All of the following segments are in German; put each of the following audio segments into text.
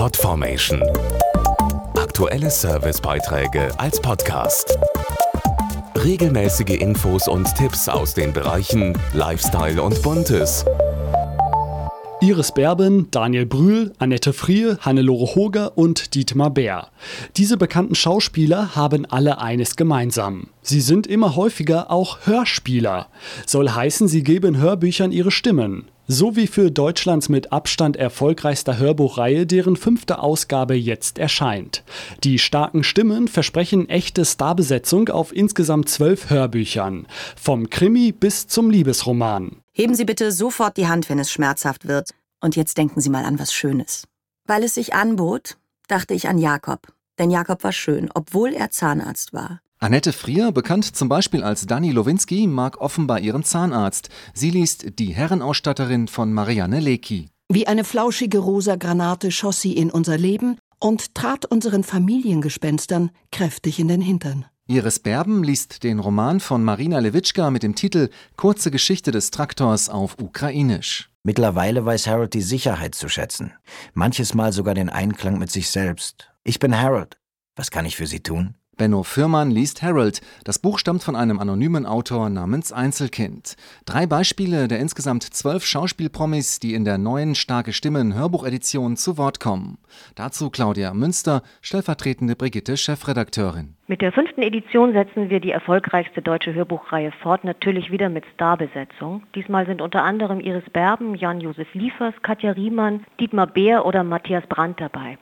Podformation. Aktuelle Servicebeiträge als Podcast. Regelmäßige Infos und Tipps aus den Bereichen Lifestyle und Buntes. Iris Berben, Daniel Brühl, Annette Frie, Hannelore Hoger und Dietmar Bär. Diese bekannten Schauspieler haben alle eines gemeinsam. Sie sind immer häufiger auch Hörspieler. Soll heißen, sie geben Hörbüchern ihre Stimmen. So wie für Deutschlands mit Abstand erfolgreichster Hörbuchreihe, deren fünfte Ausgabe jetzt erscheint. Die starken Stimmen versprechen echte Starbesetzung auf insgesamt zwölf Hörbüchern. Vom Krimi bis zum Liebesroman. Heben Sie bitte sofort die Hand, wenn es schmerzhaft wird. Und jetzt denken Sie mal an was Schönes. Weil es sich anbot, dachte ich an Jakob. Denn Jakob war schön, obwohl er Zahnarzt war. Annette Frier, bekannt zum Beispiel als Dani Lowinski, mag offenbar ihren Zahnarzt. Sie liest Die Herrenausstatterin von Marianne Lecki. Wie eine flauschige rosa Granate schoss sie in unser Leben und trat unseren Familiengespenstern kräftig in den Hintern. Iris Berben liest den Roman von Marina Lewitschka mit dem Titel Kurze Geschichte des Traktors auf Ukrainisch. Mittlerweile weiß Harold die Sicherheit zu schätzen. Manches Mal sogar den Einklang mit sich selbst. Ich bin Harold. Was kann ich für Sie tun? Benno Fürmann liest Harold. Das Buch stammt von einem anonymen Autor namens Einzelkind. Drei Beispiele der insgesamt zwölf Schauspielpromis, die in der neuen Starke Stimmen Hörbuchedition zu Wort kommen. Dazu Claudia Münster, stellvertretende Brigitte Chefredakteurin. Mit der fünften Edition setzen wir die erfolgreichste deutsche Hörbuchreihe fort, natürlich wieder mit Starbesetzung. Diesmal sind unter anderem Iris Berben, Jan-Josef Liefers, Katja Riemann, Dietmar Beer oder Matthias Brandt dabei.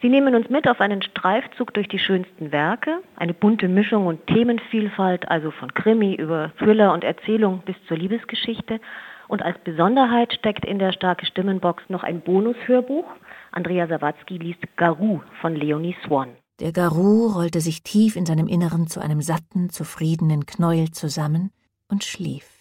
Sie nehmen uns mit auf einen Streifzug durch die schönsten Werke, eine bunte Mischung und Themenvielfalt, also von Krimi über Thriller und Erzählung bis zur Liebesgeschichte. Und als Besonderheit steckt in der starke Stimmenbox noch ein Bonushörbuch. Andrea Sawatzki liest Garou von Leonie Swan. Der Garou rollte sich tief in seinem Inneren zu einem satten, zufriedenen Knäuel zusammen und schlief.